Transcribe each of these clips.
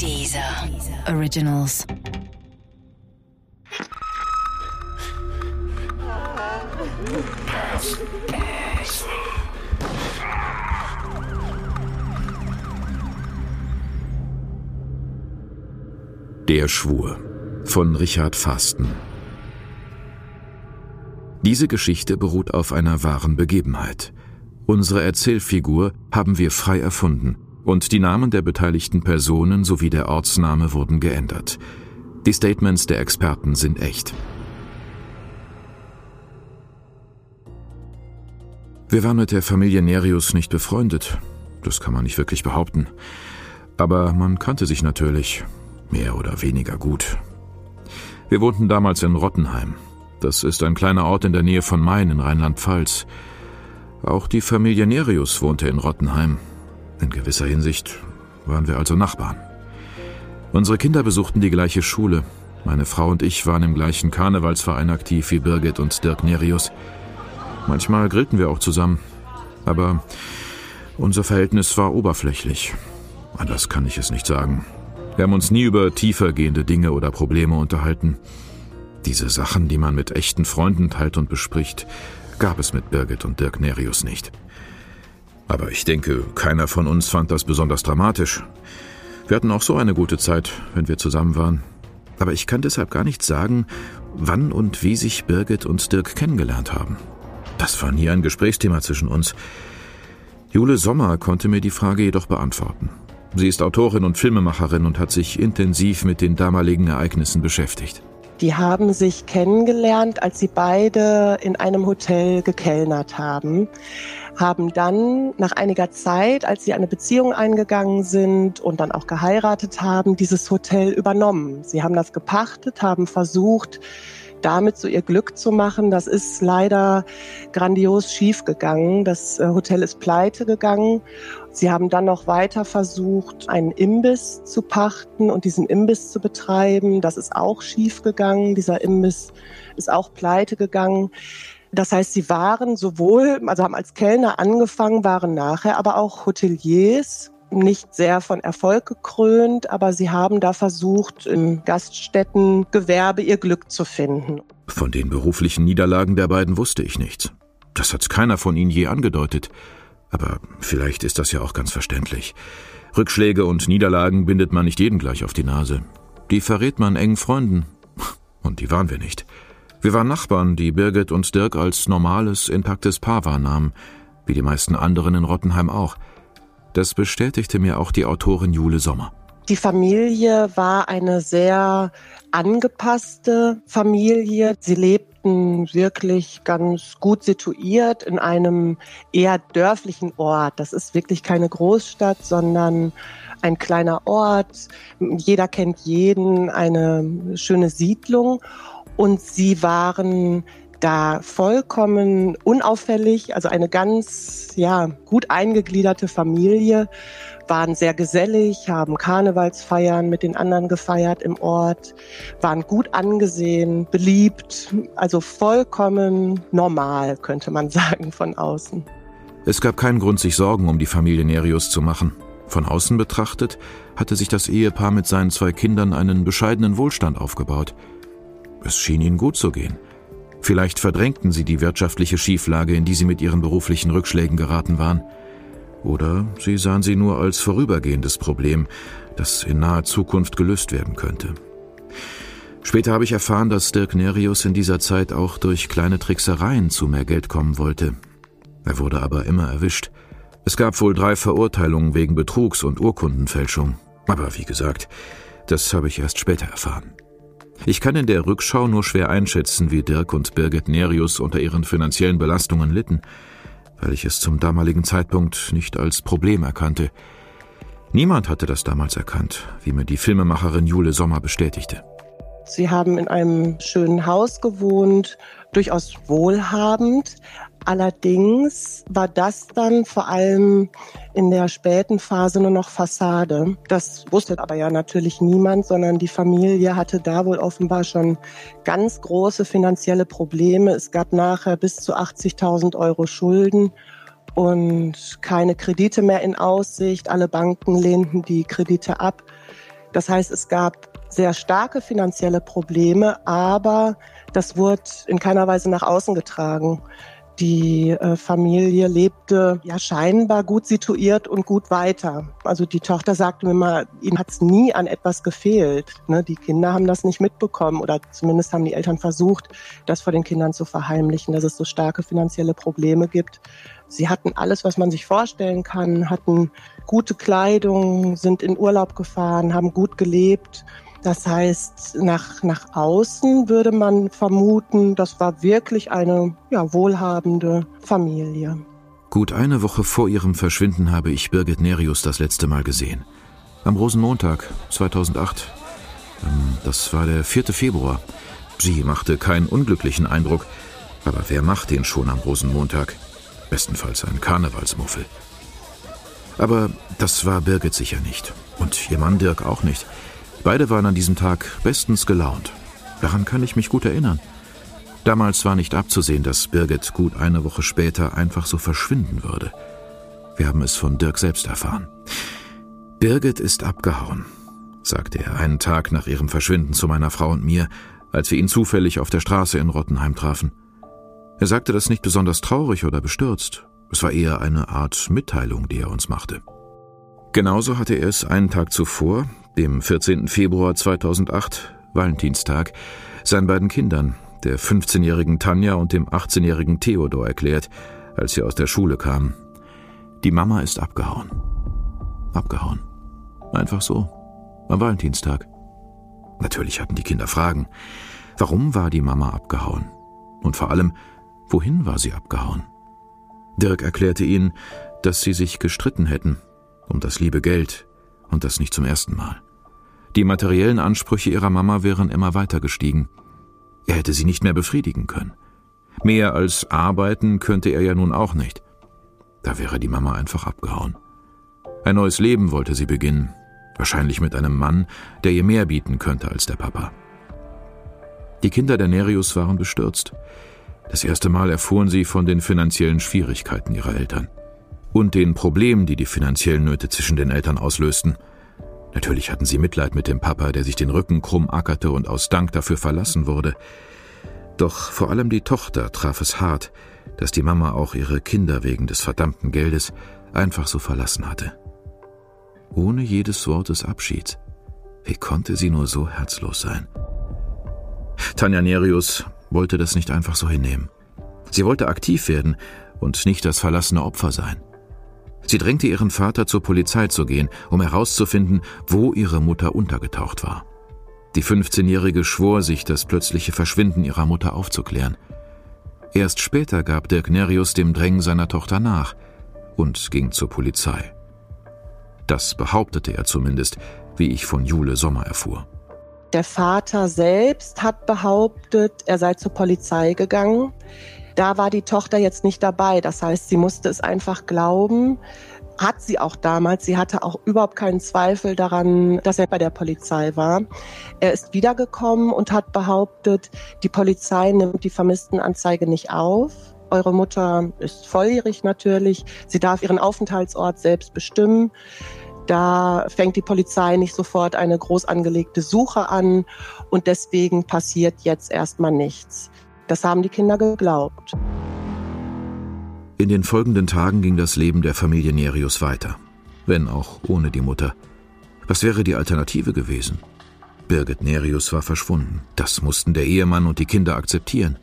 Dieser Originals. Der Schwur von Richard Fasten. Diese Geschichte beruht auf einer wahren Begebenheit. Unsere Erzählfigur haben wir frei erfunden und die Namen der beteiligten Personen sowie der Ortsname wurden geändert. Die Statements der Experten sind echt. Wir waren mit der Familie Nerius nicht befreundet. Das kann man nicht wirklich behaupten. Aber man kannte sich natürlich, mehr oder weniger gut. Wir wohnten damals in Rottenheim. Das ist ein kleiner Ort in der Nähe von Main in Rheinland-Pfalz. Auch die Familie Nerius wohnte in Rottenheim. In gewisser Hinsicht waren wir also Nachbarn. Unsere Kinder besuchten die gleiche Schule. Meine Frau und ich waren im gleichen Karnevalsverein aktiv wie Birgit und Dirk Nerius. Manchmal grillten wir auch zusammen. Aber unser Verhältnis war oberflächlich. Anders kann ich es nicht sagen. Wir haben uns nie über tiefer gehende Dinge oder Probleme unterhalten. Diese Sachen, die man mit echten Freunden teilt und bespricht, gab es mit Birgit und Dirk Nerius nicht. Aber ich denke, keiner von uns fand das besonders dramatisch. Wir hatten auch so eine gute Zeit, wenn wir zusammen waren. Aber ich kann deshalb gar nicht sagen, wann und wie sich Birgit und Dirk kennengelernt haben. Das war nie ein Gesprächsthema zwischen uns. Jule Sommer konnte mir die Frage jedoch beantworten. Sie ist Autorin und Filmemacherin und hat sich intensiv mit den damaligen Ereignissen beschäftigt. Die haben sich kennengelernt, als sie beide in einem Hotel gekellnert haben, haben dann nach einiger Zeit, als sie eine Beziehung eingegangen sind und dann auch geheiratet haben, dieses Hotel übernommen. Sie haben das gepachtet, haben versucht, damit so ihr Glück zu machen. Das ist leider grandios schief gegangen. Das äh, Hotel ist pleite gegangen. Sie haben dann noch weiter versucht, einen Imbiss zu pachten und diesen Imbiss zu betreiben. Das ist auch schief gegangen. Dieser Imbiss ist auch pleite gegangen. Das heißt, sie waren sowohl, also haben als Kellner angefangen, waren nachher aber auch Hoteliers nicht sehr von Erfolg gekrönt, aber sie haben da versucht, im Gaststättengewerbe ihr Glück zu finden. Von den beruflichen Niederlagen der beiden wusste ich nichts. Das hat keiner von ihnen je angedeutet. Aber vielleicht ist das ja auch ganz verständlich. Rückschläge und Niederlagen bindet man nicht jeden gleich auf die Nase. Die verrät man engen Freunden. Und die waren wir nicht. Wir waren Nachbarn, die Birgit und Dirk als normales, intaktes Paar wahrnahmen, wie die meisten anderen in Rottenheim auch – das bestätigte mir auch die Autorin Jule Sommer. Die Familie war eine sehr angepasste Familie. Sie lebten wirklich ganz gut situiert in einem eher dörflichen Ort. Das ist wirklich keine Großstadt, sondern ein kleiner Ort. Jeder kennt jeden, eine schöne Siedlung. Und sie waren da vollkommen unauffällig, also eine ganz ja, gut eingegliederte Familie, waren sehr gesellig, haben Karnevalsfeiern mit den anderen gefeiert im Ort, waren gut angesehen, beliebt, also vollkommen normal, könnte man sagen, von außen. Es gab keinen Grund, sich Sorgen um die Familie Nerius zu machen. Von außen betrachtet hatte sich das Ehepaar mit seinen zwei Kindern einen bescheidenen Wohlstand aufgebaut. Es schien ihnen gut zu gehen. Vielleicht verdrängten sie die wirtschaftliche Schieflage, in die sie mit ihren beruflichen Rückschlägen geraten waren. Oder sie sahen sie nur als vorübergehendes Problem, das in naher Zukunft gelöst werden könnte. Später habe ich erfahren, dass Dirk Nerius in dieser Zeit auch durch kleine Tricksereien zu mehr Geld kommen wollte. Er wurde aber immer erwischt. Es gab wohl drei Verurteilungen wegen Betrugs und Urkundenfälschung. Aber wie gesagt, das habe ich erst später erfahren. Ich kann in der Rückschau nur schwer einschätzen, wie Dirk und Birgit Nerius unter ihren finanziellen Belastungen litten, weil ich es zum damaligen Zeitpunkt nicht als Problem erkannte. Niemand hatte das damals erkannt, wie mir die Filmemacherin Jule Sommer bestätigte. Sie haben in einem schönen Haus gewohnt, durchaus wohlhabend, Allerdings war das dann vor allem in der späten Phase nur noch Fassade. Das wusste aber ja natürlich niemand, sondern die Familie hatte da wohl offenbar schon ganz große finanzielle Probleme. Es gab nachher bis zu 80.000 Euro Schulden und keine Kredite mehr in Aussicht. Alle Banken lehnten die Kredite ab. Das heißt, es gab sehr starke finanzielle Probleme, aber das wurde in keiner Weise nach außen getragen. Die äh, Familie lebte ja scheinbar gut situiert und gut weiter. Also die Tochter sagte mir mal, ihnen hat es nie an etwas gefehlt. Ne? Die Kinder haben das nicht mitbekommen oder zumindest haben die Eltern versucht, das vor den Kindern zu verheimlichen, dass es so starke finanzielle Probleme gibt. Sie hatten alles, was man sich vorstellen kann, hatten gute Kleidung, sind in Urlaub gefahren, haben gut gelebt. Das heißt, nach, nach außen würde man vermuten, das war wirklich eine ja, wohlhabende Familie. Gut eine Woche vor ihrem Verschwinden habe ich Birgit Nerius das letzte Mal gesehen. Am Rosenmontag 2008. Ähm, das war der 4. Februar. Sie machte keinen unglücklichen Eindruck. Aber wer macht den schon am Rosenmontag? Bestenfalls ein Karnevalsmuffel. Aber das war Birgit sicher nicht. Und ihr Mann Dirk auch nicht. Beide waren an diesem Tag bestens gelaunt. Daran kann ich mich gut erinnern. Damals war nicht abzusehen, dass Birgit gut eine Woche später einfach so verschwinden würde. Wir haben es von Dirk selbst erfahren. Birgit ist abgehauen, sagte er einen Tag nach ihrem Verschwinden zu meiner Frau und mir, als wir ihn zufällig auf der Straße in Rottenheim trafen. Er sagte das nicht besonders traurig oder bestürzt. Es war eher eine Art Mitteilung, die er uns machte. Genauso hatte er es einen Tag zuvor, dem 14. Februar 2008, Valentinstag, seinen beiden Kindern, der 15-jährigen Tanja und dem 18-jährigen Theodor, erklärt, als sie aus der Schule kamen. Die Mama ist abgehauen. Abgehauen. Einfach so. Am Valentinstag. Natürlich hatten die Kinder Fragen. Warum war die Mama abgehauen? Und vor allem, wohin war sie abgehauen? Dirk erklärte ihnen, dass sie sich gestritten hätten um das liebe Geld, und das nicht zum ersten Mal. Die materiellen Ansprüche ihrer Mama wären immer weiter gestiegen. Er hätte sie nicht mehr befriedigen können. Mehr als arbeiten könnte er ja nun auch nicht. Da wäre die Mama einfach abgehauen. Ein neues Leben wollte sie beginnen, wahrscheinlich mit einem Mann, der ihr mehr bieten könnte als der Papa. Die Kinder der Nerius waren bestürzt. Das erste Mal erfuhren sie von den finanziellen Schwierigkeiten ihrer Eltern und den Problemen, die die finanziellen Nöte zwischen den Eltern auslösten. Natürlich hatten sie Mitleid mit dem Papa, der sich den Rücken krumm ackerte und aus Dank dafür verlassen wurde. Doch vor allem die Tochter traf es hart, dass die Mama auch ihre Kinder wegen des verdammten Geldes einfach so verlassen hatte. Ohne jedes Wort des Abschieds. Wie konnte sie nur so herzlos sein? Tanja Nerius wollte das nicht einfach so hinnehmen. Sie wollte aktiv werden und nicht das verlassene Opfer sein. Sie drängte ihren Vater zur Polizei zu gehen, um herauszufinden, wo ihre Mutter untergetaucht war. Die 15-Jährige schwor sich, das plötzliche Verschwinden ihrer Mutter aufzuklären. Erst später gab Dirk Nerius dem Drängen seiner Tochter nach und ging zur Polizei. Das behauptete er zumindest, wie ich von Jule Sommer erfuhr. Der Vater selbst hat behauptet, er sei zur Polizei gegangen. Da war die Tochter jetzt nicht dabei. Das heißt, sie musste es einfach glauben. Hat sie auch damals. Sie hatte auch überhaupt keinen Zweifel daran, dass er bei der Polizei war. Er ist wiedergekommen und hat behauptet, die Polizei nimmt die Vermisstenanzeige nicht auf. Eure Mutter ist volljährig natürlich. Sie darf ihren Aufenthaltsort selbst bestimmen. Da fängt die Polizei nicht sofort eine groß angelegte Suche an und deswegen passiert jetzt erstmal nichts. Das haben die Kinder geglaubt. In den folgenden Tagen ging das Leben der Familie Nerius weiter, wenn auch ohne die Mutter. Was wäre die Alternative gewesen? Birgit Nerius war verschwunden. Das mussten der Ehemann und die Kinder akzeptieren.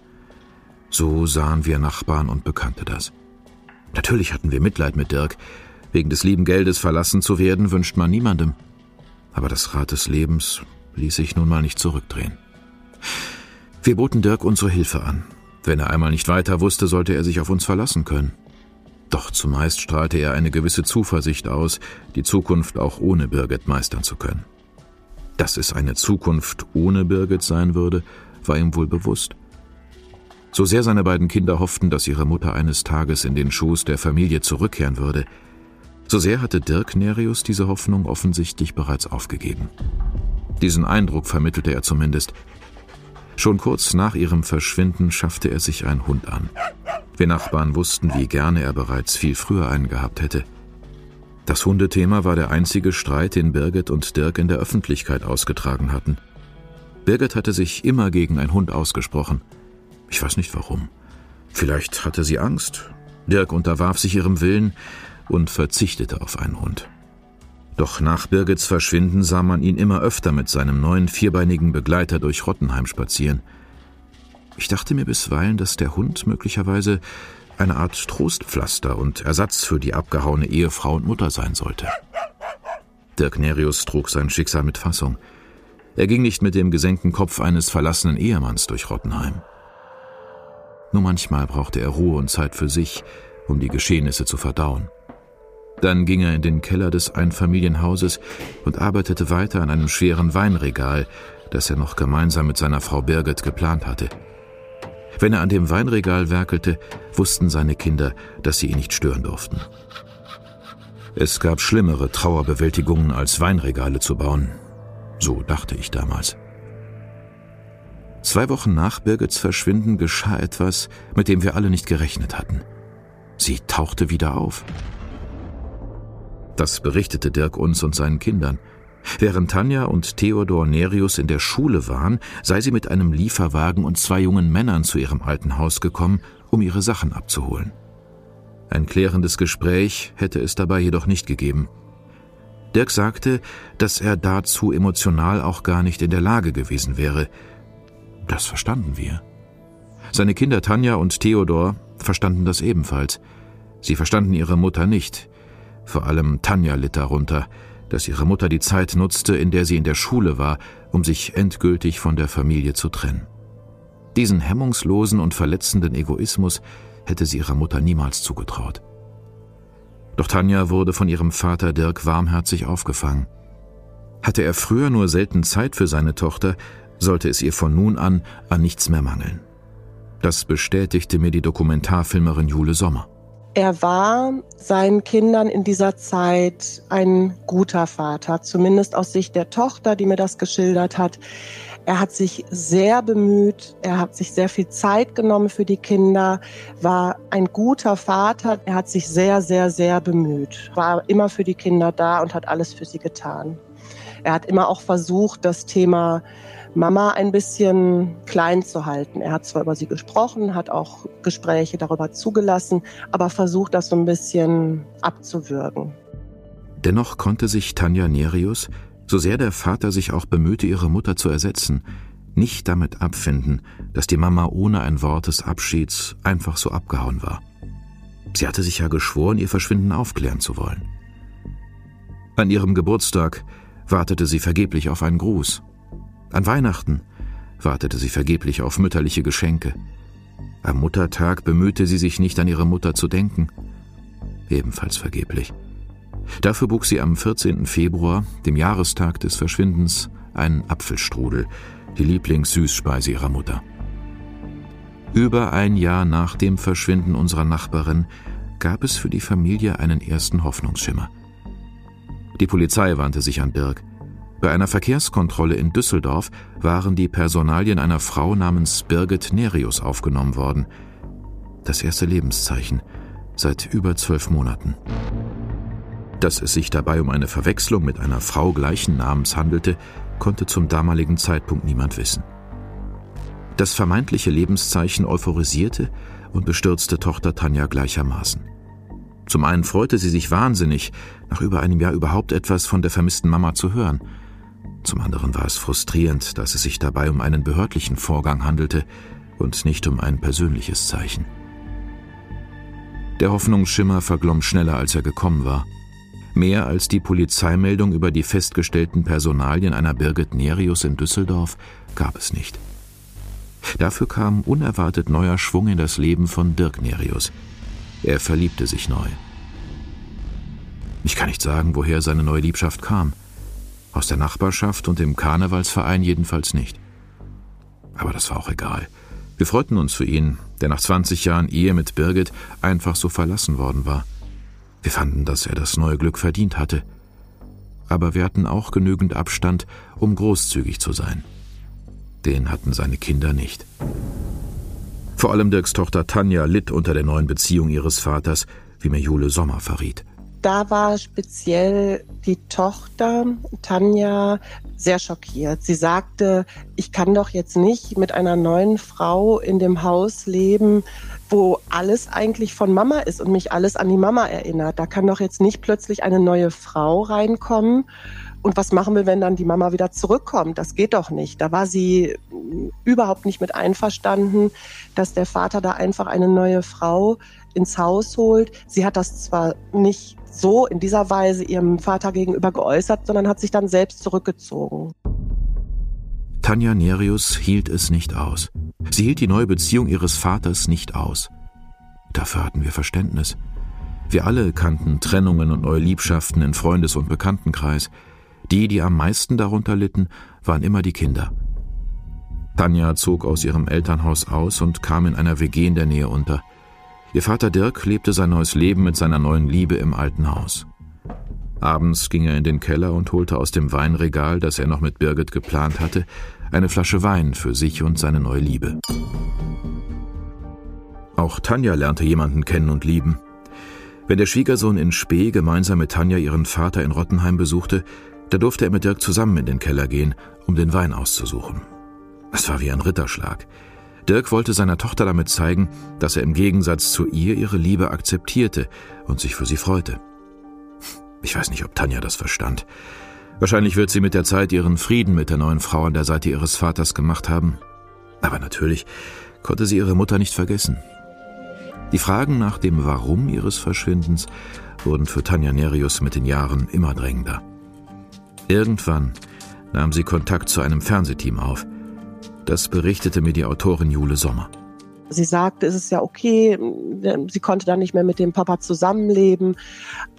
So sahen wir Nachbarn und Bekannte das. Natürlich hatten wir Mitleid mit Dirk. Wegen des lieben Geldes verlassen zu werden, wünscht man niemandem. Aber das Rad des Lebens ließ sich nun mal nicht zurückdrehen. Wir boten Dirk unsere Hilfe an. Wenn er einmal nicht weiter wusste, sollte er sich auf uns verlassen können. Doch zumeist strahlte er eine gewisse Zuversicht aus, die Zukunft auch ohne Birgit meistern zu können. Dass es eine Zukunft ohne Birgit sein würde, war ihm wohl bewusst. So sehr seine beiden Kinder hofften, dass ihre Mutter eines Tages in den Schoß der Familie zurückkehren würde, so sehr hatte Dirk Nerius diese Hoffnung offensichtlich bereits aufgegeben. Diesen Eindruck vermittelte er zumindest, Schon kurz nach ihrem Verschwinden schaffte er sich einen Hund an. Wir Nachbarn wussten, wie gerne er bereits viel früher einen gehabt hätte. Das Hundethema war der einzige Streit, den Birgit und Dirk in der Öffentlichkeit ausgetragen hatten. Birgit hatte sich immer gegen einen Hund ausgesprochen. Ich weiß nicht warum. Vielleicht hatte sie Angst. Dirk unterwarf sich ihrem Willen und verzichtete auf einen Hund. Doch nach Birgits Verschwinden sah man ihn immer öfter mit seinem neuen vierbeinigen Begleiter durch Rottenheim spazieren. Ich dachte mir bisweilen, dass der Hund möglicherweise eine Art Trostpflaster und Ersatz für die abgehauene Ehefrau und Mutter sein sollte. Dirk Nerius trug sein Schicksal mit Fassung. Er ging nicht mit dem gesenkten Kopf eines verlassenen Ehemanns durch Rottenheim. Nur manchmal brauchte er Ruhe und Zeit für sich, um die Geschehnisse zu verdauen. Dann ging er in den Keller des Einfamilienhauses und arbeitete weiter an einem schweren Weinregal, das er noch gemeinsam mit seiner Frau Birgit geplant hatte. Wenn er an dem Weinregal werkelte, wussten seine Kinder, dass sie ihn nicht stören durften. Es gab schlimmere Trauerbewältigungen als Weinregale zu bauen. So dachte ich damals. Zwei Wochen nach Birgits Verschwinden geschah etwas, mit dem wir alle nicht gerechnet hatten. Sie tauchte wieder auf. Das berichtete Dirk uns und seinen Kindern. Während Tanja und Theodor Nerius in der Schule waren, sei sie mit einem Lieferwagen und zwei jungen Männern zu ihrem alten Haus gekommen, um ihre Sachen abzuholen. Ein klärendes Gespräch hätte es dabei jedoch nicht gegeben. Dirk sagte, dass er dazu emotional auch gar nicht in der Lage gewesen wäre. Das verstanden wir. Seine Kinder Tanja und Theodor verstanden das ebenfalls. Sie verstanden ihre Mutter nicht. Vor allem Tanja litt darunter, dass ihre Mutter die Zeit nutzte, in der sie in der Schule war, um sich endgültig von der Familie zu trennen. Diesen hemmungslosen und verletzenden Egoismus hätte sie ihrer Mutter niemals zugetraut. Doch Tanja wurde von ihrem Vater Dirk warmherzig aufgefangen. Hatte er früher nur selten Zeit für seine Tochter, sollte es ihr von nun an an nichts mehr mangeln. Das bestätigte mir die Dokumentarfilmerin Jule Sommer. Er war seinen Kindern in dieser Zeit ein guter Vater, zumindest aus Sicht der Tochter, die mir das geschildert hat. Er hat sich sehr bemüht, er hat sich sehr viel Zeit genommen für die Kinder, war ein guter Vater, er hat sich sehr, sehr, sehr bemüht, war immer für die Kinder da und hat alles für sie getan. Er hat immer auch versucht, das Thema Mama ein bisschen klein zu halten. Er hat zwar über sie gesprochen, hat auch Gespräche darüber zugelassen, aber versucht das so ein bisschen abzuwürgen. Dennoch konnte sich Tanja Nerius, so sehr der Vater sich auch bemühte, ihre Mutter zu ersetzen, nicht damit abfinden, dass die Mama ohne ein Wort des Abschieds einfach so abgehauen war. Sie hatte sich ja geschworen, ihr Verschwinden aufklären zu wollen. An ihrem Geburtstag wartete sie vergeblich auf einen Gruß. An Weihnachten wartete sie vergeblich auf mütterliche Geschenke. Am Muttertag bemühte sie sich nicht an ihre Mutter zu denken. Ebenfalls vergeblich. Dafür bog sie am 14. Februar, dem Jahrestag des Verschwindens, einen Apfelstrudel, die Lieblingssüßspeise ihrer Mutter. Über ein Jahr nach dem Verschwinden unserer Nachbarin gab es für die Familie einen ersten Hoffnungsschimmer. Die Polizei wandte sich an Dirk. Bei einer Verkehrskontrolle in Düsseldorf waren die Personalien einer Frau namens Birgit Nerius aufgenommen worden. Das erste Lebenszeichen seit über zwölf Monaten. Dass es sich dabei um eine Verwechslung mit einer Frau gleichen Namens handelte, konnte zum damaligen Zeitpunkt niemand wissen. Das vermeintliche Lebenszeichen euphorisierte und bestürzte Tochter Tanja gleichermaßen. Zum einen freute sie sich wahnsinnig, nach über einem Jahr überhaupt etwas von der vermissten Mama zu hören – zum anderen war es frustrierend, dass es sich dabei um einen behördlichen Vorgang handelte und nicht um ein persönliches Zeichen. Der Hoffnungsschimmer verglomm schneller, als er gekommen war. Mehr als die Polizeimeldung über die festgestellten Personalien einer Birgit Nerius in Düsseldorf gab es nicht. Dafür kam unerwartet neuer Schwung in das Leben von Dirk Nerius. Er verliebte sich neu. Ich kann nicht sagen, woher seine neue Liebschaft kam. Aus der Nachbarschaft und dem Karnevalsverein jedenfalls nicht. Aber das war auch egal. Wir freuten uns für ihn, der nach 20 Jahren Ehe mit Birgit einfach so verlassen worden war. Wir fanden, dass er das neue Glück verdient hatte. Aber wir hatten auch genügend Abstand, um großzügig zu sein. Den hatten seine Kinder nicht. Vor allem Dirks Tochter Tanja litt unter der neuen Beziehung ihres Vaters, wie mir Jule Sommer verriet. Da war speziell die Tochter Tanja sehr schockiert. Sie sagte, ich kann doch jetzt nicht mit einer neuen Frau in dem Haus leben, wo alles eigentlich von Mama ist und mich alles an die Mama erinnert. Da kann doch jetzt nicht plötzlich eine neue Frau reinkommen. Und was machen wir, wenn dann die Mama wieder zurückkommt? Das geht doch nicht. Da war sie überhaupt nicht mit einverstanden, dass der Vater da einfach eine neue Frau ins Haus holt. Sie hat das zwar nicht so in dieser Weise ihrem Vater gegenüber geäußert, sondern hat sich dann selbst zurückgezogen. Tanja Nerius hielt es nicht aus. Sie hielt die neue Beziehung ihres Vaters nicht aus. Dafür hatten wir Verständnis. Wir alle kannten Trennungen und neue Liebschaften in Freundes- und Bekanntenkreis. Die, die am meisten darunter litten, waren immer die Kinder. Tanja zog aus ihrem Elternhaus aus und kam in einer WG in der Nähe unter. Ihr Vater Dirk lebte sein neues Leben mit seiner neuen Liebe im alten Haus. Abends ging er in den Keller und holte aus dem Weinregal, das er noch mit Birgit geplant hatte, eine Flasche Wein für sich und seine neue Liebe. Auch Tanja lernte jemanden kennen und lieben. Wenn der Schwiegersohn in Spee gemeinsam mit Tanja ihren Vater in Rottenheim besuchte, da durfte er mit Dirk zusammen in den Keller gehen, um den Wein auszusuchen. Es war wie ein Ritterschlag. Dirk wollte seiner Tochter damit zeigen, dass er im Gegensatz zu ihr ihre Liebe akzeptierte und sich für sie freute. Ich weiß nicht, ob Tanja das verstand. Wahrscheinlich wird sie mit der Zeit ihren Frieden mit der neuen Frau an der Seite ihres Vaters gemacht haben. Aber natürlich konnte sie ihre Mutter nicht vergessen. Die Fragen nach dem Warum ihres Verschwindens wurden für Tanja Nerius mit den Jahren immer drängender. Irgendwann nahm sie Kontakt zu einem Fernsehteam auf – das berichtete mir die Autorin Jule Sommer. Sie sagte, es ist ja okay, sie konnte dann nicht mehr mit dem Papa zusammenleben,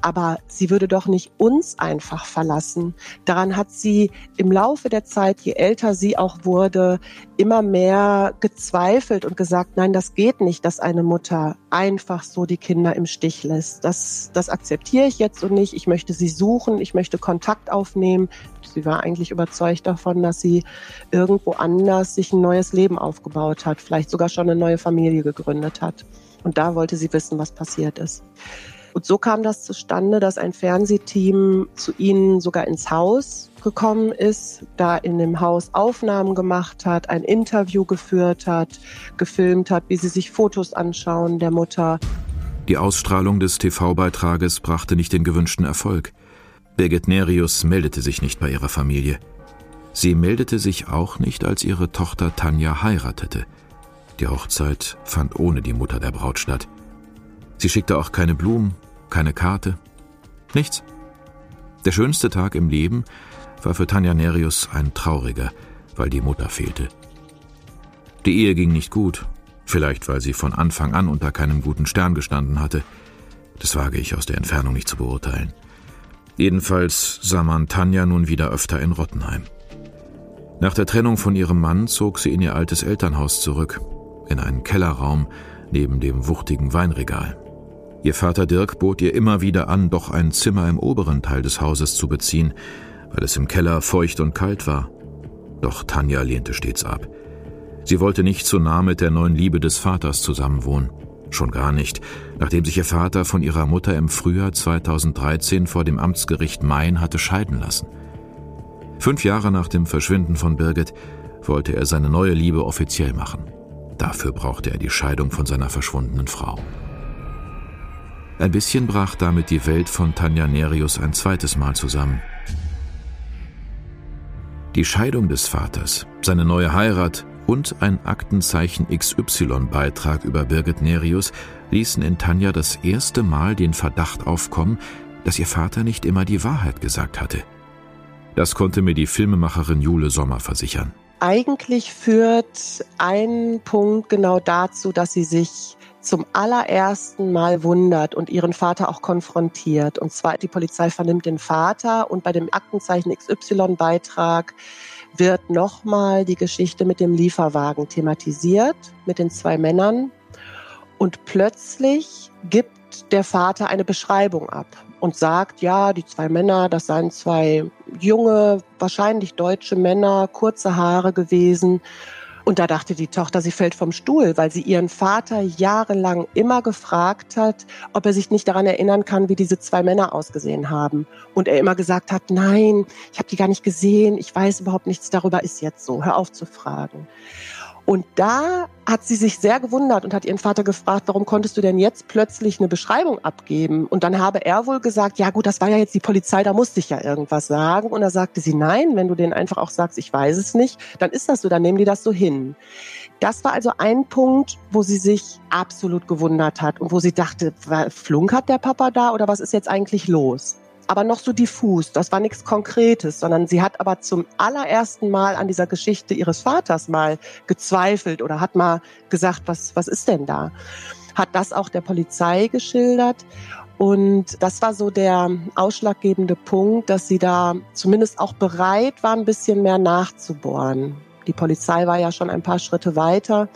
aber sie würde doch nicht uns einfach verlassen. Daran hat sie im Laufe der Zeit, je älter sie auch wurde, immer mehr gezweifelt und gesagt, nein, das geht nicht, dass eine Mutter einfach so die Kinder im Stich lässt. Das, das akzeptiere ich jetzt so nicht. Ich möchte sie suchen, ich möchte Kontakt aufnehmen. Sie war eigentlich überzeugt davon, dass sie irgendwo anders sich ein neues Leben aufgebaut hat, vielleicht sogar schon eine neue Familie gegründet hat. Und da wollte sie wissen, was passiert ist. Und so kam das zustande, dass ein Fernsehteam zu ihnen sogar ins Haus gekommen ist, da in dem Haus Aufnahmen gemacht hat, ein Interview geführt hat, gefilmt hat, wie sie sich Fotos anschauen der Mutter. Die Ausstrahlung des TV-Beitrages brachte nicht den gewünschten Erfolg. Birgit Nerius meldete sich nicht bei ihrer Familie. Sie meldete sich auch nicht, als ihre Tochter Tanja heiratete. Die Hochzeit fand ohne die Mutter der Braut statt. Sie schickte auch keine Blumen, keine Karte, nichts. Der schönste Tag im Leben war für Tanja Nerius ein trauriger, weil die Mutter fehlte. Die Ehe ging nicht gut, vielleicht weil sie von Anfang an unter keinem guten Stern gestanden hatte. Das wage ich aus der Entfernung nicht zu beurteilen. Jedenfalls sah man Tanja nun wieder öfter in Rottenheim. Nach der Trennung von ihrem Mann zog sie in ihr altes Elternhaus zurück, in einen Kellerraum neben dem wuchtigen Weinregal. Ihr Vater Dirk bot ihr immer wieder an, doch ein Zimmer im oberen Teil des Hauses zu beziehen, weil es im Keller feucht und kalt war. Doch Tanja lehnte stets ab. Sie wollte nicht zu nah mit der neuen Liebe des Vaters zusammenwohnen. Schon gar nicht, nachdem sich ihr Vater von ihrer Mutter im Frühjahr 2013 vor dem Amtsgericht Main hatte scheiden lassen. Fünf Jahre nach dem Verschwinden von Birgit wollte er seine neue Liebe offiziell machen. Dafür brauchte er die Scheidung von seiner verschwundenen Frau. Ein bisschen brach damit die Welt von Tanja Nerius ein zweites Mal zusammen. Die Scheidung des Vaters, seine neue Heirat und ein Aktenzeichen XY-Beitrag über Birgit Nerius ließen in Tanja das erste Mal den Verdacht aufkommen, dass ihr Vater nicht immer die Wahrheit gesagt hatte. Das konnte mir die Filmemacherin Jule Sommer versichern. Eigentlich führt ein Punkt genau dazu, dass sie sich zum allerersten Mal wundert und ihren Vater auch konfrontiert. Und zwar die Polizei vernimmt den Vater und bei dem Aktenzeichen XY-Beitrag wird nochmal die Geschichte mit dem Lieferwagen thematisiert, mit den zwei Männern. Und plötzlich gibt der Vater eine Beschreibung ab und sagt, ja, die zwei Männer, das seien zwei junge, wahrscheinlich deutsche Männer, kurze Haare gewesen. Und da dachte die Tochter, sie fällt vom Stuhl, weil sie ihren Vater jahrelang immer gefragt hat, ob er sich nicht daran erinnern kann, wie diese zwei Männer ausgesehen haben. Und er immer gesagt hat, nein, ich habe die gar nicht gesehen, ich weiß überhaupt nichts darüber, ist jetzt so, hör auf zu fragen. Und da hat sie sich sehr gewundert und hat ihren Vater gefragt, warum konntest du denn jetzt plötzlich eine Beschreibung abgeben? Und dann habe er wohl gesagt, ja gut, das war ja jetzt die Polizei, da musste ich ja irgendwas sagen. Und da sagte sie, nein, wenn du denen einfach auch sagst, ich weiß es nicht, dann ist das so, dann nehmen die das so hin. Das war also ein Punkt, wo sie sich absolut gewundert hat und wo sie dachte, flunkert der Papa da oder was ist jetzt eigentlich los? Aber noch so diffus. Das war nichts Konkretes, sondern sie hat aber zum allerersten Mal an dieser Geschichte ihres Vaters mal gezweifelt oder hat mal gesagt, was, was ist denn da? Hat das auch der Polizei geschildert. Und das war so der ausschlaggebende Punkt, dass sie da zumindest auch bereit war, ein bisschen mehr nachzubohren. Die Polizei war ja schon ein paar Schritte weiter.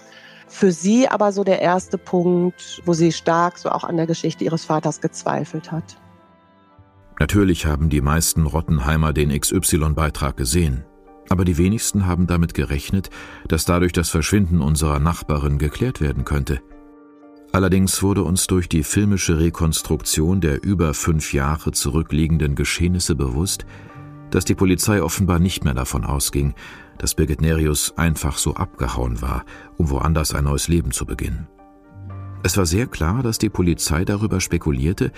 Für sie aber so der erste Punkt, wo sie stark so auch an der Geschichte ihres Vaters gezweifelt hat. Natürlich haben die meisten Rottenheimer den XY-Beitrag gesehen, aber die wenigsten haben damit gerechnet, dass dadurch das Verschwinden unserer Nachbarin geklärt werden könnte. Allerdings wurde uns durch die filmische Rekonstruktion der über fünf Jahre zurückliegenden Geschehnisse bewusst, dass die Polizei offenbar nicht mehr davon ausging, dass Birgit Nerius einfach so abgehauen war, um woanders ein neues Leben zu beginnen. Es war sehr klar, dass die Polizei darüber spekulierte,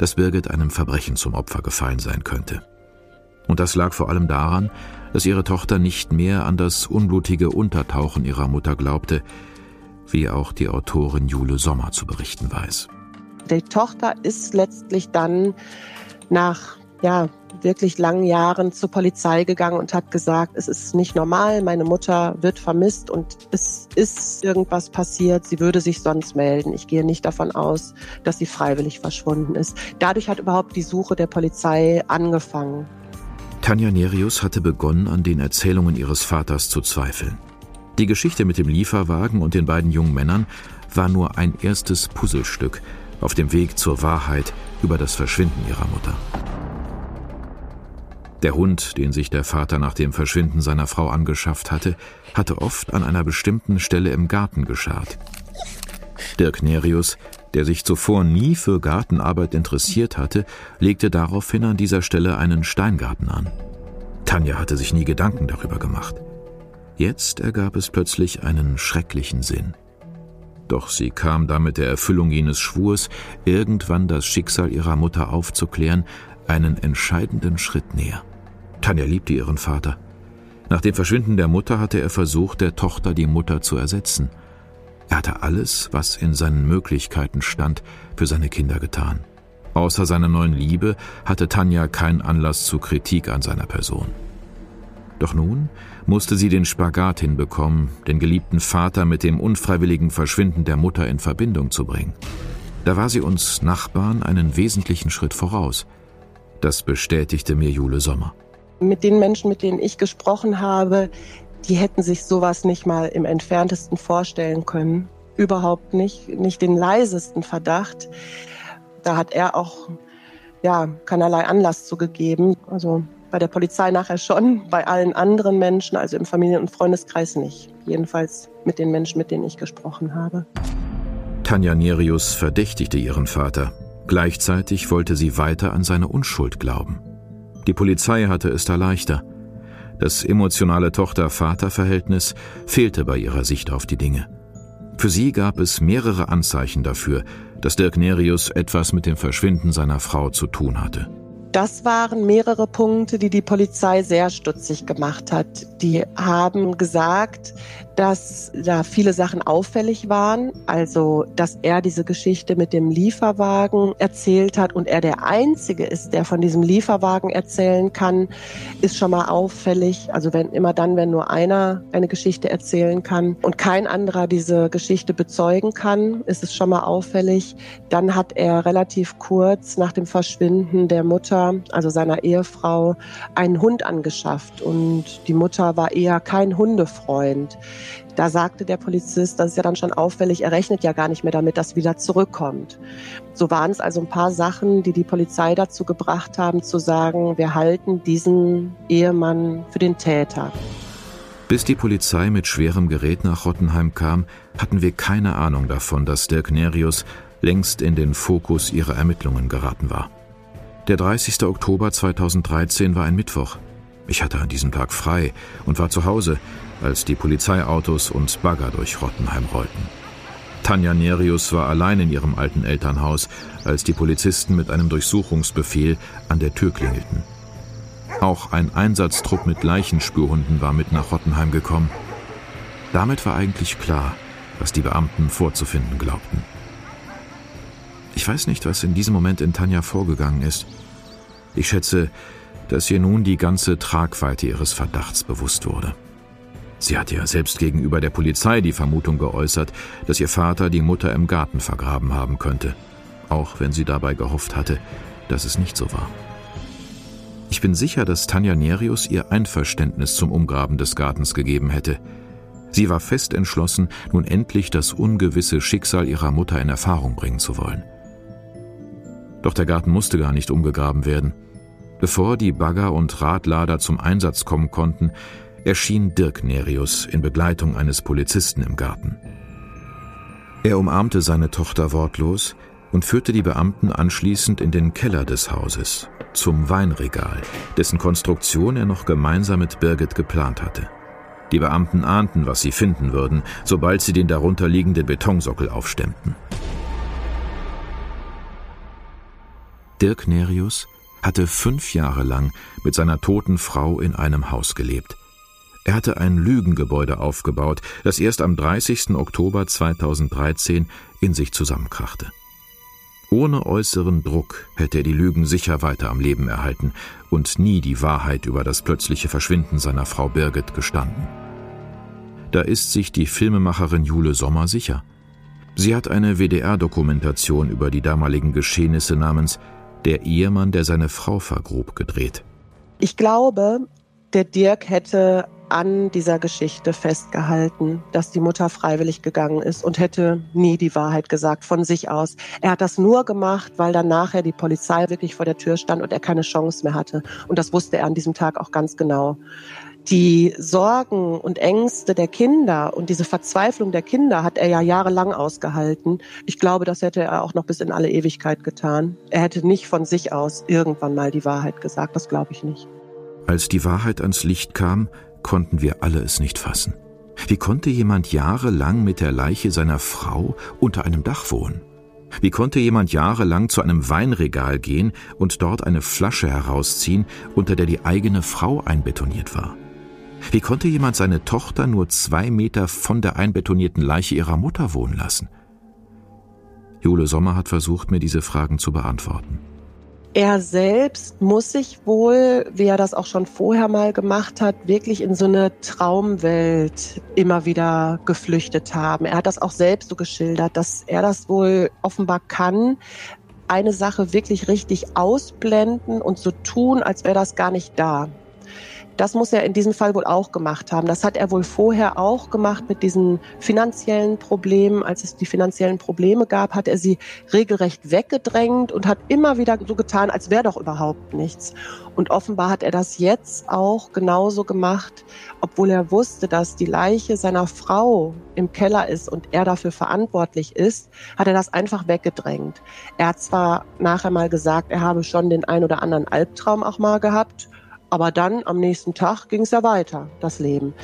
dass Birgit einem Verbrechen zum Opfer gefallen sein könnte. Und das lag vor allem daran, dass ihre Tochter nicht mehr an das unblutige Untertauchen ihrer Mutter glaubte, wie auch die Autorin Jule Sommer zu berichten weiß. Die Tochter ist letztlich dann nach ja, wirklich langen Jahren zur Polizei gegangen und hat gesagt, es ist nicht normal, meine Mutter wird vermisst und es ist irgendwas passiert, sie würde sich sonst melden. Ich gehe nicht davon aus, dass sie freiwillig verschwunden ist. Dadurch hat überhaupt die Suche der Polizei angefangen. Tanja Nerius hatte begonnen, an den Erzählungen ihres Vaters zu zweifeln. Die Geschichte mit dem Lieferwagen und den beiden jungen Männern war nur ein erstes Puzzlestück auf dem Weg zur Wahrheit über das Verschwinden ihrer Mutter. Der Hund, den sich der Vater nach dem Verschwinden seiner Frau angeschafft hatte, hatte oft an einer bestimmten Stelle im Garten gescharrt. Dirk Nerius, der sich zuvor nie für Gartenarbeit interessiert hatte, legte daraufhin an dieser Stelle einen Steingarten an. Tanja hatte sich nie Gedanken darüber gemacht. Jetzt ergab es plötzlich einen schrecklichen Sinn. Doch sie kam damit der Erfüllung jenes Schwurs, irgendwann das Schicksal ihrer Mutter aufzuklären, einen entscheidenden Schritt näher. Tanja liebte ihren Vater. Nach dem Verschwinden der Mutter hatte er versucht, der Tochter die Mutter zu ersetzen. Er hatte alles, was in seinen Möglichkeiten stand, für seine Kinder getan. Außer seiner neuen Liebe hatte Tanja keinen Anlass zu Kritik an seiner Person. Doch nun musste sie den Spagat hinbekommen, den geliebten Vater mit dem unfreiwilligen Verschwinden der Mutter in Verbindung zu bringen. Da war sie uns Nachbarn einen wesentlichen Schritt voraus. Das bestätigte mir Jule Sommer mit den Menschen, mit denen ich gesprochen habe, die hätten sich sowas nicht mal im entferntesten vorstellen können. Überhaupt nicht, nicht den leisesten Verdacht. Da hat er auch ja, keinerlei Anlass zugegeben. Also bei der Polizei nachher schon, bei allen anderen Menschen, also im Familien- und Freundeskreis nicht. Jedenfalls mit den Menschen, mit denen ich gesprochen habe. Tanja Nerius verdächtigte ihren Vater. Gleichzeitig wollte sie weiter an seine Unschuld glauben. Die Polizei hatte es da leichter. Das emotionale Tochter-Vater-Verhältnis fehlte bei ihrer Sicht auf die Dinge. Für sie gab es mehrere Anzeichen dafür, dass Dirk Nerius etwas mit dem Verschwinden seiner Frau zu tun hatte. Das waren mehrere Punkte, die die Polizei sehr stutzig gemacht hat. Die haben gesagt, dass da viele Sachen auffällig waren. Also, dass er diese Geschichte mit dem Lieferwagen erzählt hat und er der Einzige ist, der von diesem Lieferwagen erzählen kann, ist schon mal auffällig. Also, wenn immer dann, wenn nur einer eine Geschichte erzählen kann und kein anderer diese Geschichte bezeugen kann, ist es schon mal auffällig. Dann hat er relativ kurz nach dem Verschwinden der Mutter, also seiner Ehefrau, einen Hund angeschafft und die Mutter war eher kein Hundefreund. Da sagte der Polizist, das ist ja dann schon auffällig, er rechnet ja gar nicht mehr damit, dass wieder zurückkommt. So waren es also ein paar Sachen, die die Polizei dazu gebracht haben, zu sagen, wir halten diesen Ehemann für den Täter. Bis die Polizei mit schwerem Gerät nach Rottenheim kam, hatten wir keine Ahnung davon, dass Dirk Nerius längst in den Fokus ihrer Ermittlungen geraten war. Der 30. Oktober 2013 war ein Mittwoch. Ich hatte an diesem Tag frei und war zu Hause, als die Polizeiautos und Bagger durch Rottenheim rollten. Tanja Nerius war allein in ihrem alten Elternhaus, als die Polizisten mit einem Durchsuchungsbefehl an der Tür klingelten. Auch ein Einsatztrupp mit Leichenspürhunden war mit nach Rottenheim gekommen. Damit war eigentlich klar, was die Beamten vorzufinden glaubten. Ich weiß nicht, was in diesem Moment in Tanja vorgegangen ist. Ich schätze, dass ihr nun die ganze Tragweite ihres Verdachts bewusst wurde. Sie hat ja selbst gegenüber der Polizei die Vermutung geäußert, dass ihr Vater die Mutter im Garten vergraben haben könnte, auch wenn sie dabei gehofft hatte, dass es nicht so war. Ich bin sicher, dass Tanja Nerius ihr Einverständnis zum Umgraben des Gartens gegeben hätte. Sie war fest entschlossen, nun endlich das ungewisse Schicksal ihrer Mutter in Erfahrung bringen zu wollen. Doch der Garten musste gar nicht umgegraben werden. Bevor die Bagger und Radlader zum Einsatz kommen konnten, erschien Dirk Nerius in Begleitung eines Polizisten im Garten. Er umarmte seine Tochter wortlos und führte die Beamten anschließend in den Keller des Hauses, zum Weinregal, dessen Konstruktion er noch gemeinsam mit Birgit geplant hatte. Die Beamten ahnten, was sie finden würden, sobald sie den darunterliegenden Betonsockel aufstemmten. Dirk Nerius hatte fünf Jahre lang mit seiner toten Frau in einem Haus gelebt. Er hatte ein Lügengebäude aufgebaut, das erst am 30. Oktober 2013 in sich zusammenkrachte. Ohne äußeren Druck hätte er die Lügen sicher weiter am Leben erhalten und nie die Wahrheit über das plötzliche Verschwinden seiner Frau Birgit gestanden. Da ist sich die Filmemacherin Jule Sommer sicher. Sie hat eine WDR-Dokumentation über die damaligen Geschehnisse namens Der Ehemann, der seine Frau vergrub, gedreht. Ich glaube, der Dirk hätte an dieser Geschichte festgehalten, dass die Mutter freiwillig gegangen ist und hätte nie die Wahrheit gesagt von sich aus. Er hat das nur gemacht, weil dann nachher die Polizei wirklich vor der Tür stand und er keine Chance mehr hatte. Und das wusste er an diesem Tag auch ganz genau. Die Sorgen und Ängste der Kinder und diese Verzweiflung der Kinder hat er ja jahrelang ausgehalten. Ich glaube, das hätte er auch noch bis in alle Ewigkeit getan. Er hätte nicht von sich aus irgendwann mal die Wahrheit gesagt, das glaube ich nicht. Als die Wahrheit ans Licht kam, konnten wir alle es nicht fassen. Wie konnte jemand jahrelang mit der Leiche seiner Frau unter einem Dach wohnen? Wie konnte jemand jahrelang zu einem Weinregal gehen und dort eine Flasche herausziehen, unter der die eigene Frau einbetoniert war? Wie konnte jemand seine Tochter nur zwei Meter von der einbetonierten Leiche ihrer Mutter wohnen lassen? Jule Sommer hat versucht, mir diese Fragen zu beantworten. Er selbst muss sich wohl, wie er das auch schon vorher mal gemacht hat, wirklich in so eine Traumwelt immer wieder geflüchtet haben. Er hat das auch selbst so geschildert, dass er das wohl offenbar kann, eine Sache wirklich richtig ausblenden und so tun, als wäre das gar nicht da. Das muss er in diesem Fall wohl auch gemacht haben. Das hat er wohl vorher auch gemacht mit diesen finanziellen Problemen. Als es die finanziellen Probleme gab, hat er sie regelrecht weggedrängt und hat immer wieder so getan, als wäre doch überhaupt nichts. Und offenbar hat er das jetzt auch genauso gemacht, obwohl er wusste, dass die Leiche seiner Frau im Keller ist und er dafür verantwortlich ist, hat er das einfach weggedrängt. Er hat zwar nachher mal gesagt, er habe schon den ein oder anderen Albtraum auch mal gehabt, aber dann am nächsten Tag ging es ja weiter, das Leben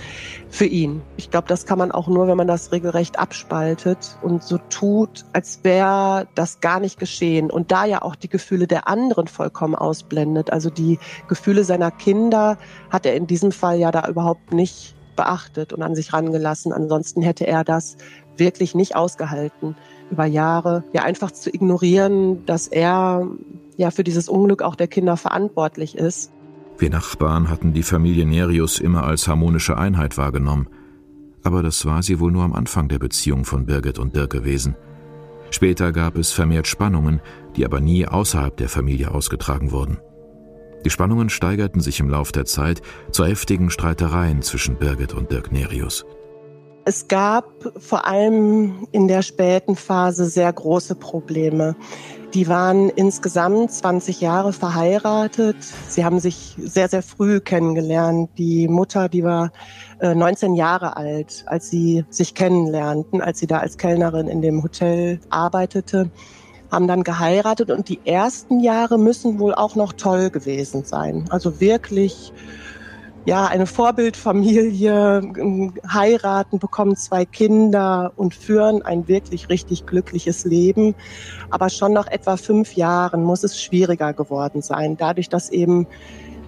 für ihn. Ich glaube, das kann man auch nur, wenn man das regelrecht abspaltet und so tut, als wäre das gar nicht geschehen. Und da ja auch die Gefühle der anderen vollkommen ausblendet. Also die Gefühle seiner Kinder hat er in diesem Fall ja da überhaupt nicht beachtet und an sich rangelassen. Ansonsten hätte er das wirklich nicht ausgehalten, über Jahre ja einfach zu ignorieren, dass er ja für dieses Unglück auch der Kinder verantwortlich ist wir Nachbarn hatten die Familie Nerius immer als harmonische Einheit wahrgenommen. Aber das war sie wohl nur am Anfang der Beziehung von Birgit und Dirk gewesen. Später gab es vermehrt Spannungen, die aber nie außerhalb der Familie ausgetragen wurden. Die Spannungen steigerten sich im Lauf der Zeit zu heftigen Streitereien zwischen Birgit und Dirk Nerius. Es gab vor allem in der späten Phase sehr große Probleme. Die waren insgesamt 20 Jahre verheiratet. Sie haben sich sehr, sehr früh kennengelernt. Die Mutter, die war 19 äh, Jahre alt, als sie sich kennenlernten, als sie da als Kellnerin in dem Hotel arbeitete, haben dann geheiratet und die ersten Jahre müssen wohl auch noch toll gewesen sein. Also wirklich ja, eine Vorbildfamilie, ähm, heiraten, bekommen zwei Kinder und führen ein wirklich richtig glückliches Leben. Aber schon nach etwa fünf Jahren muss es schwieriger geworden sein, dadurch, dass eben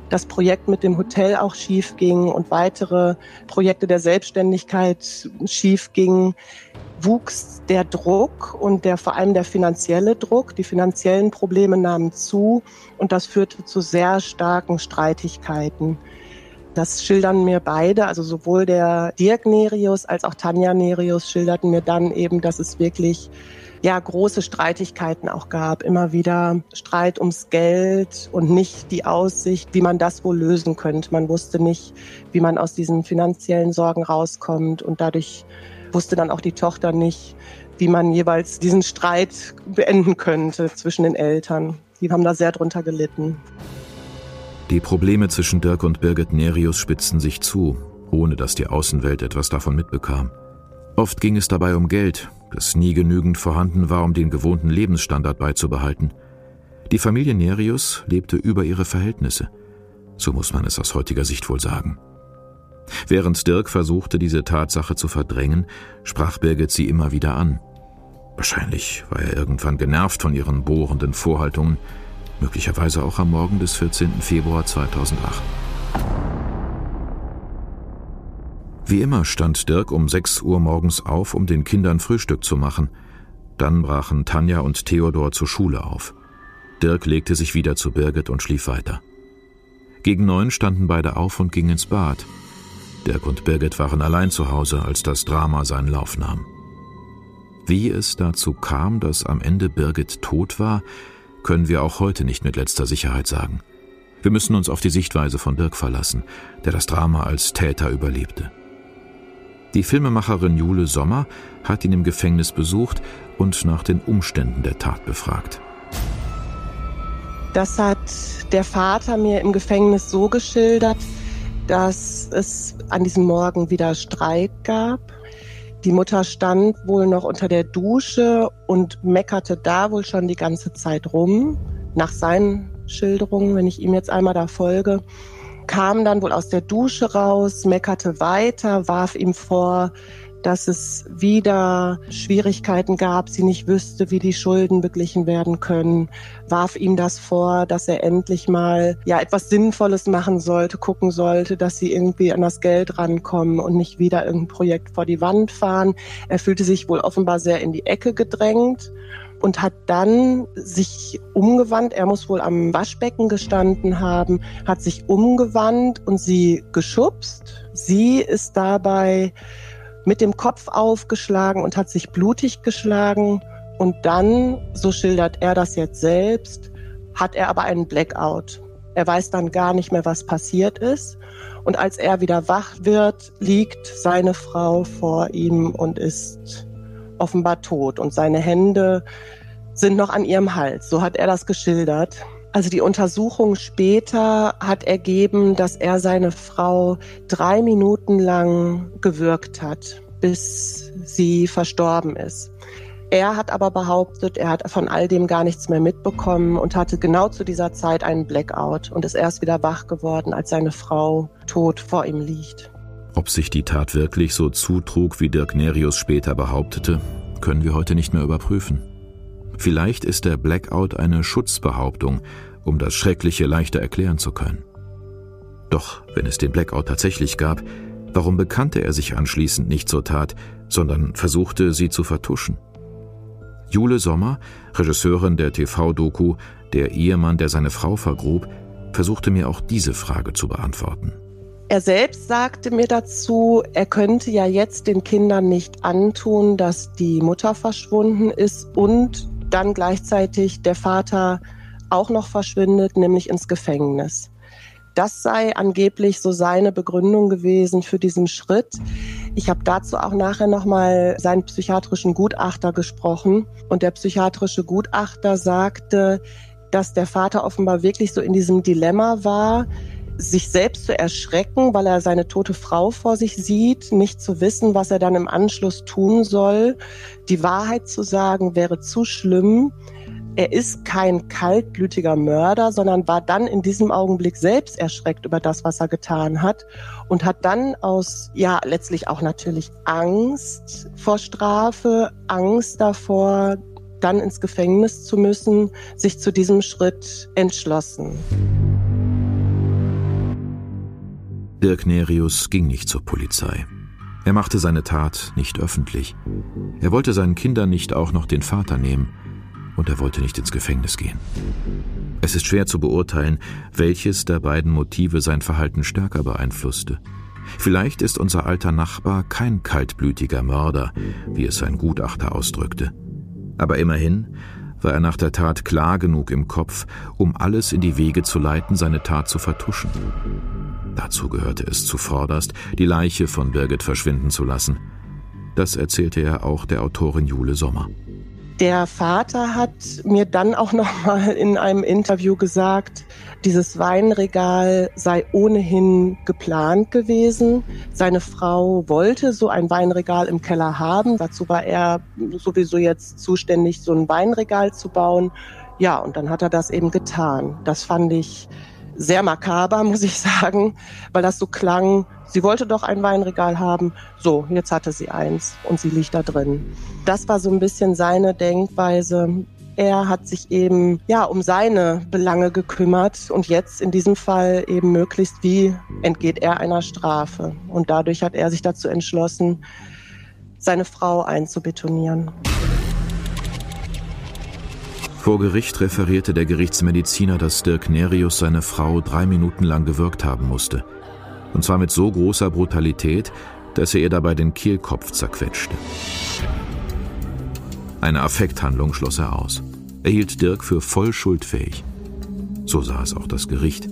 das Projekt mit dem Hotel auch schief ging und weitere Projekte der Selbstständigkeit schief gingen, wuchs der Druck und der vor allem der finanzielle Druck. Die finanziellen Probleme nahmen zu und das führte zu sehr starken Streitigkeiten. Das schildern mir beide, also sowohl der Dirk Nerius als auch Tanja Nerius schilderten mir dann eben, dass es wirklich ja große Streitigkeiten auch gab, immer wieder Streit ums Geld und nicht die Aussicht, wie man das wohl lösen könnte. Man wusste nicht, wie man aus diesen finanziellen Sorgen rauskommt und dadurch wusste dann auch die Tochter nicht, wie man jeweils diesen Streit beenden könnte zwischen den Eltern. Die haben da sehr drunter gelitten. Die Probleme zwischen Dirk und Birgit Nerius spitzten sich zu, ohne dass die Außenwelt etwas davon mitbekam. Oft ging es dabei um Geld, das nie genügend vorhanden war, um den gewohnten Lebensstandard beizubehalten. Die Familie Nerius lebte über ihre Verhältnisse. So muss man es aus heutiger Sicht wohl sagen. Während Dirk versuchte, diese Tatsache zu verdrängen, sprach Birgit sie immer wieder an. Wahrscheinlich war er irgendwann genervt von ihren bohrenden Vorhaltungen möglicherweise auch am Morgen des 14. Februar 2008. Wie immer stand Dirk um 6 Uhr morgens auf, um den Kindern Frühstück zu machen. Dann brachen Tanja und Theodor zur Schule auf. Dirk legte sich wieder zu Birgit und schlief weiter. Gegen neun standen beide auf und gingen ins Bad. Dirk und Birgit waren allein zu Hause, als das Drama seinen Lauf nahm. Wie es dazu kam, dass am Ende Birgit tot war, können wir auch heute nicht mit letzter Sicherheit sagen. Wir müssen uns auf die Sichtweise von Dirk verlassen, der das Drama als Täter überlebte. Die Filmemacherin Jule Sommer hat ihn im Gefängnis besucht und nach den Umständen der Tat befragt. Das hat der Vater mir im Gefängnis so geschildert, dass es an diesem Morgen wieder Streit gab die Mutter stand wohl noch unter der Dusche und meckerte da wohl schon die ganze Zeit rum, nach seinen Schilderungen, wenn ich ihm jetzt einmal da folge, kam dann wohl aus der Dusche raus, meckerte weiter, warf ihm vor, dass es wieder Schwierigkeiten gab, sie nicht wüsste, wie die Schulden beglichen werden können, warf ihm das vor, dass er endlich mal ja etwas Sinnvolles machen sollte, gucken sollte, dass sie irgendwie an das Geld rankommen und nicht wieder irgendein Projekt vor die Wand fahren. Er fühlte sich wohl offenbar sehr in die Ecke gedrängt und hat dann sich umgewandt. Er muss wohl am Waschbecken gestanden haben, hat sich umgewandt und sie geschubst. Sie ist dabei mit dem Kopf aufgeschlagen und hat sich blutig geschlagen. Und dann, so schildert er das jetzt selbst, hat er aber einen Blackout. Er weiß dann gar nicht mehr, was passiert ist. Und als er wieder wach wird, liegt seine Frau vor ihm und ist offenbar tot. Und seine Hände sind noch an ihrem Hals. So hat er das geschildert. Also die Untersuchung später hat ergeben, dass er seine Frau drei Minuten lang gewürgt hat, bis sie verstorben ist. Er hat aber behauptet, er hat von all dem gar nichts mehr mitbekommen und hatte genau zu dieser Zeit einen Blackout und ist erst wieder wach geworden, als seine Frau tot vor ihm liegt. Ob sich die Tat wirklich so zutrug, wie Dirk Nerius später behauptete, können wir heute nicht mehr überprüfen. Vielleicht ist der Blackout eine Schutzbehauptung, um das Schreckliche leichter erklären zu können. Doch wenn es den Blackout tatsächlich gab, warum bekannte er sich anschließend nicht zur Tat, sondern versuchte, sie zu vertuschen? Jule Sommer, Regisseurin der TV-Doku Der Ehemann, der seine Frau vergrub, versuchte mir auch diese Frage zu beantworten. Er selbst sagte mir dazu, er könnte ja jetzt den Kindern nicht antun, dass die Mutter verschwunden ist und dann gleichzeitig der Vater auch noch verschwindet, nämlich ins Gefängnis. Das sei angeblich so seine Begründung gewesen für diesen Schritt. Ich habe dazu auch nachher nochmal seinen psychiatrischen Gutachter gesprochen und der psychiatrische Gutachter sagte, dass der Vater offenbar wirklich so in diesem Dilemma war, sich selbst zu erschrecken, weil er seine tote Frau vor sich sieht, nicht zu wissen, was er dann im Anschluss tun soll. Die Wahrheit zu sagen wäre zu schlimm. Er ist kein kaltblütiger Mörder, sondern war dann in diesem Augenblick selbst erschreckt über das, was er getan hat und hat dann aus, ja, letztlich auch natürlich Angst vor Strafe, Angst davor, dann ins Gefängnis zu müssen, sich zu diesem Schritt entschlossen. Dirk Nerius ging nicht zur Polizei. Er machte seine Tat nicht öffentlich. Er wollte seinen Kindern nicht auch noch den Vater nehmen und er wollte nicht ins Gefängnis gehen. Es ist schwer zu beurteilen, welches der beiden Motive sein Verhalten stärker beeinflusste. Vielleicht ist unser alter Nachbar kein kaltblütiger Mörder, wie es sein Gutachter ausdrückte. Aber immerhin war er nach der Tat klar genug im Kopf, um alles in die Wege zu leiten, seine Tat zu vertuschen. Dazu gehörte es zuvorderst, die Leiche von Birgit verschwinden zu lassen. Das erzählte er auch der Autorin Jule Sommer. Der Vater hat mir dann auch noch mal in einem Interview gesagt, dieses Weinregal sei ohnehin geplant gewesen. Seine Frau wollte so ein Weinregal im Keller haben. Dazu war er sowieso jetzt zuständig, so ein Weinregal zu bauen. Ja, und dann hat er das eben getan. Das fand ich sehr makaber, muss ich sagen, weil das so klang, sie wollte doch ein Weinregal haben, so, jetzt hatte sie eins und sie liegt da drin. Das war so ein bisschen seine Denkweise. Er hat sich eben ja um seine Belange gekümmert und jetzt in diesem Fall eben möglichst wie entgeht er einer Strafe und dadurch hat er sich dazu entschlossen, seine Frau einzubetonieren. Vor Gericht referierte der Gerichtsmediziner, dass Dirk Nerius seine Frau drei Minuten lang gewürgt haben musste. Und zwar mit so großer Brutalität, dass er ihr dabei den Kehlkopf zerquetschte. Eine Affekthandlung schloss er aus. Er hielt Dirk für voll schuldfähig. So sah es auch das Gericht.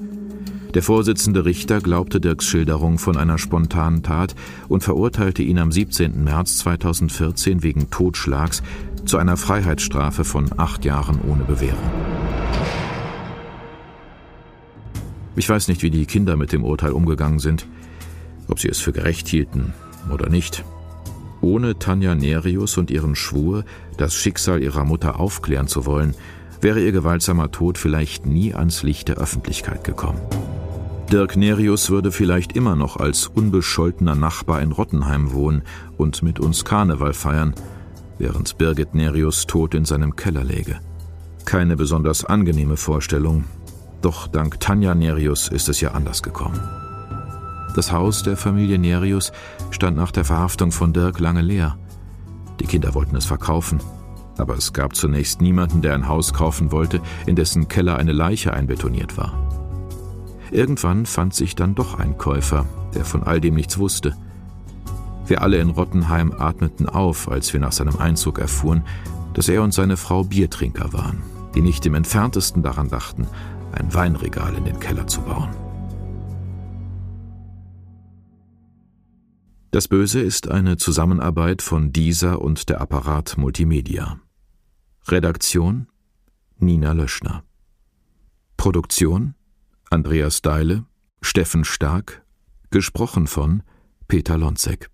Der Vorsitzende Richter glaubte Dirks Schilderung von einer spontanen Tat und verurteilte ihn am 17. März 2014 wegen Totschlags zu einer Freiheitsstrafe von acht Jahren ohne Bewährung. Ich weiß nicht, wie die Kinder mit dem Urteil umgegangen sind, ob sie es für gerecht hielten oder nicht. Ohne Tanja Nerius und ihren Schwur, das Schicksal ihrer Mutter aufklären zu wollen, wäre ihr gewaltsamer Tod vielleicht nie ans Licht der Öffentlichkeit gekommen. Dirk Nerius würde vielleicht immer noch als unbescholtener Nachbar in Rottenheim wohnen und mit uns Karneval feiern, während Birgit Nerius tot in seinem Keller läge. Keine besonders angenehme Vorstellung, doch dank Tanja Nerius ist es ja anders gekommen. Das Haus der Familie Nerius stand nach der Verhaftung von Dirk lange leer. Die Kinder wollten es verkaufen, aber es gab zunächst niemanden, der ein Haus kaufen wollte, in dessen Keller eine Leiche einbetoniert war. Irgendwann fand sich dann doch ein Käufer, der von all dem nichts wusste – wir alle in Rottenheim atmeten auf, als wir nach seinem Einzug erfuhren, dass er und seine Frau Biertrinker waren, die nicht im entferntesten daran dachten, ein Weinregal in den Keller zu bauen. Das Böse ist eine Zusammenarbeit von dieser und der Apparat Multimedia. Redaktion Nina Löschner. Produktion Andreas Deile, Steffen Stark, gesprochen von Peter Lonzek.